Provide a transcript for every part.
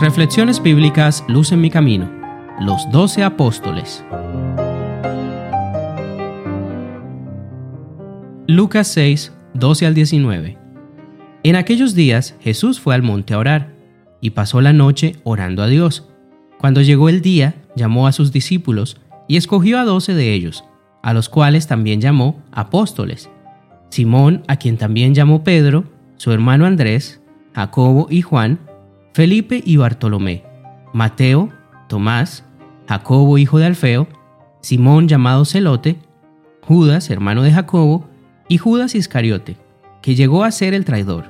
Reflexiones bíblicas Luz en mi camino. Los doce apóstoles. Lucas 6, 12 al 19. En aquellos días Jesús fue al monte a orar y pasó la noche orando a Dios. Cuando llegó el día, llamó a sus discípulos y escogió a doce de ellos, a los cuales también llamó apóstoles. Simón, a quien también llamó Pedro, su hermano Andrés, Jacobo y Juan, Felipe y Bartolomé, Mateo, Tomás, Jacobo hijo de Alfeo, Simón llamado Celote, Judas, hermano de Jacobo, y Judas Iscariote, que llegó a ser el traidor.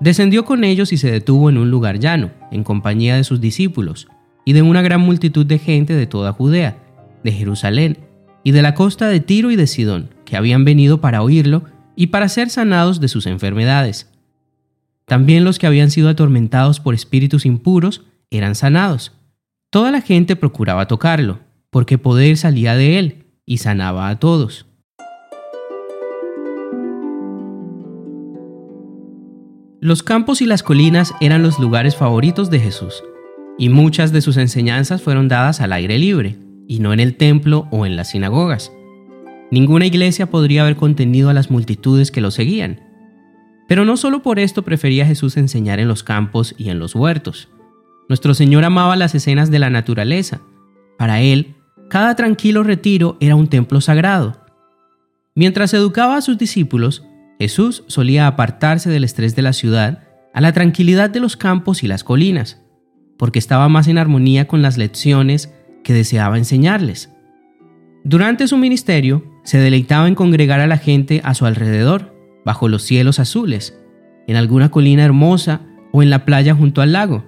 Descendió con ellos y se detuvo en un lugar llano, en compañía de sus discípulos, y de una gran multitud de gente de toda Judea, de Jerusalén, y de la costa de Tiro y de Sidón, que habían venido para oírlo y para ser sanados de sus enfermedades. También los que habían sido atormentados por espíritus impuros eran sanados. Toda la gente procuraba tocarlo, porque poder salía de él y sanaba a todos. Los campos y las colinas eran los lugares favoritos de Jesús, y muchas de sus enseñanzas fueron dadas al aire libre, y no en el templo o en las sinagogas. Ninguna iglesia podría haber contenido a las multitudes que lo seguían. Pero no solo por esto prefería Jesús enseñar en los campos y en los huertos. Nuestro Señor amaba las escenas de la naturaleza. Para Él, cada tranquilo retiro era un templo sagrado. Mientras educaba a sus discípulos, Jesús solía apartarse del estrés de la ciudad a la tranquilidad de los campos y las colinas, porque estaba más en armonía con las lecciones que deseaba enseñarles. Durante su ministerio, se deleitaba en congregar a la gente a su alrededor, bajo los cielos azules, en alguna colina hermosa o en la playa junto al lago.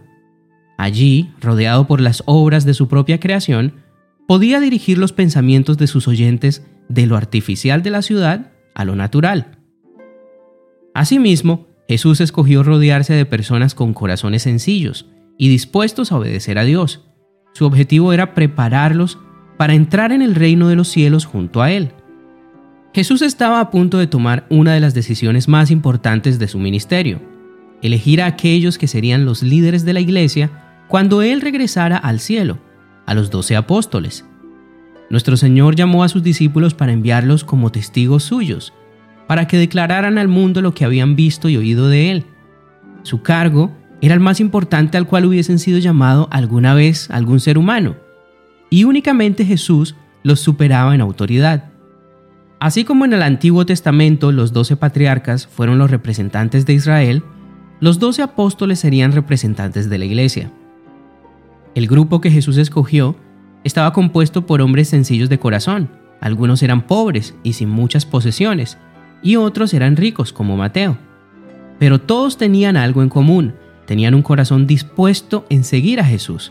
Allí, rodeado por las obras de su propia creación, podía dirigir los pensamientos de sus oyentes de lo artificial de la ciudad a lo natural. Asimismo, Jesús escogió rodearse de personas con corazones sencillos y dispuestos a obedecer a Dios. Su objetivo era prepararlos para entrar en el reino de los cielos junto a Él. Jesús estaba a punto de tomar una de las decisiones más importantes de su ministerio, elegir a aquellos que serían los líderes de la iglesia cuando Él regresara al cielo, a los doce apóstoles. Nuestro Señor llamó a sus discípulos para enviarlos como testigos suyos, para que declararan al mundo lo que habían visto y oído de él. Su cargo era el más importante al cual hubiesen sido llamado alguna vez algún ser humano, y únicamente Jesús los superaba en autoridad. Así como en el Antiguo Testamento los doce patriarcas fueron los representantes de Israel, los doce apóstoles serían representantes de la iglesia. El grupo que Jesús escogió estaba compuesto por hombres sencillos de corazón, algunos eran pobres y sin muchas posesiones, y otros eran ricos como Mateo. Pero todos tenían algo en común, tenían un corazón dispuesto en seguir a Jesús.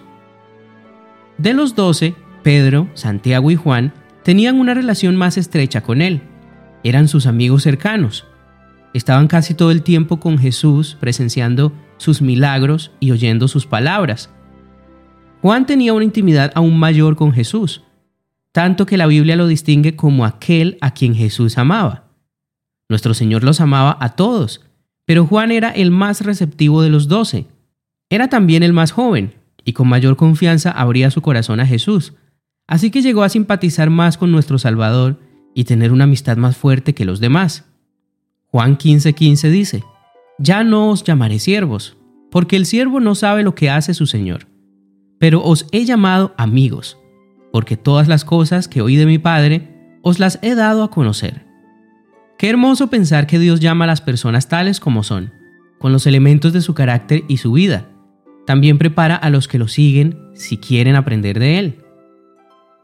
De los doce, Pedro, Santiago y Juan tenían una relación más estrecha con él. Eran sus amigos cercanos. Estaban casi todo el tiempo con Jesús presenciando sus milagros y oyendo sus palabras. Juan tenía una intimidad aún mayor con Jesús, tanto que la Biblia lo distingue como aquel a quien Jesús amaba. Nuestro Señor los amaba a todos, pero Juan era el más receptivo de los doce. Era también el más joven, y con mayor confianza abría su corazón a Jesús. Así que llegó a simpatizar más con nuestro Salvador y tener una amistad más fuerte que los demás. Juan 15:15 dice, Ya no os llamaré siervos, porque el siervo no sabe lo que hace su Señor, pero os he llamado amigos, porque todas las cosas que oí de mi Padre os las he dado a conocer. Qué hermoso pensar que Dios llama a las personas tales como son, con los elementos de su carácter y su vida. También prepara a los que lo siguen si quieren aprender de Él.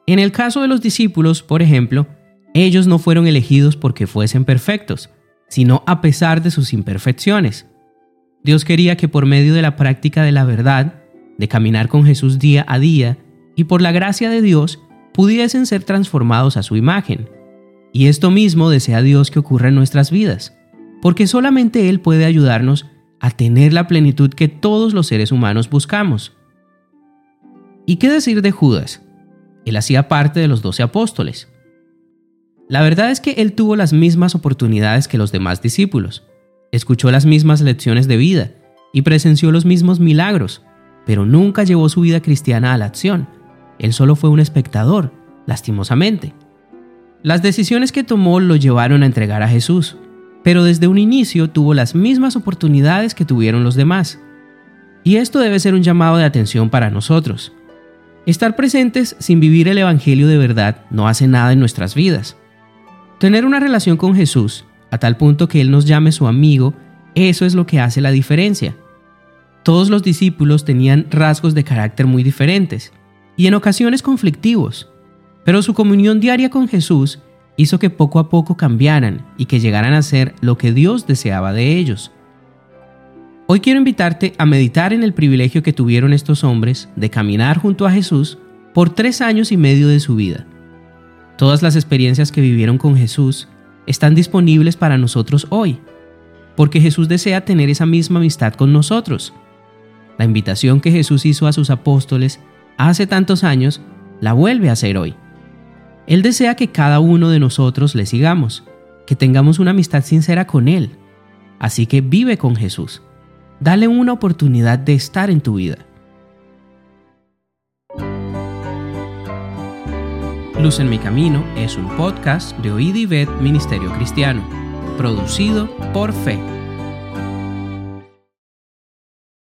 En el caso de los discípulos, por ejemplo, ellos no fueron elegidos porque fuesen perfectos, sino a pesar de sus imperfecciones. Dios quería que por medio de la práctica de la verdad, de caminar con Jesús día a día, y por la gracia de Dios, pudiesen ser transformados a su imagen. Y esto mismo desea Dios que ocurra en nuestras vidas, porque solamente Él puede ayudarnos a tener la plenitud que todos los seres humanos buscamos. ¿Y qué decir de Judas? Él hacía parte de los doce apóstoles. La verdad es que él tuvo las mismas oportunidades que los demás discípulos, escuchó las mismas lecciones de vida y presenció los mismos milagros, pero nunca llevó su vida cristiana a la acción. Él solo fue un espectador, lastimosamente. Las decisiones que tomó lo llevaron a entregar a Jesús, pero desde un inicio tuvo las mismas oportunidades que tuvieron los demás. Y esto debe ser un llamado de atención para nosotros. Estar presentes sin vivir el Evangelio de verdad no hace nada en nuestras vidas. Tener una relación con Jesús, a tal punto que Él nos llame su amigo, eso es lo que hace la diferencia. Todos los discípulos tenían rasgos de carácter muy diferentes y en ocasiones conflictivos, pero su comunión diaria con Jesús hizo que poco a poco cambiaran y que llegaran a ser lo que Dios deseaba de ellos. Hoy quiero invitarte a meditar en el privilegio que tuvieron estos hombres de caminar junto a Jesús por tres años y medio de su vida. Todas las experiencias que vivieron con Jesús están disponibles para nosotros hoy, porque Jesús desea tener esa misma amistad con nosotros. La invitación que Jesús hizo a sus apóstoles hace tantos años la vuelve a hacer hoy. Él desea que cada uno de nosotros le sigamos, que tengamos una amistad sincera con Él. Así que vive con Jesús. Dale una oportunidad de estar en tu vida. Luz en mi camino es un podcast de Oíd y Ministerio Cristiano, producido por Fe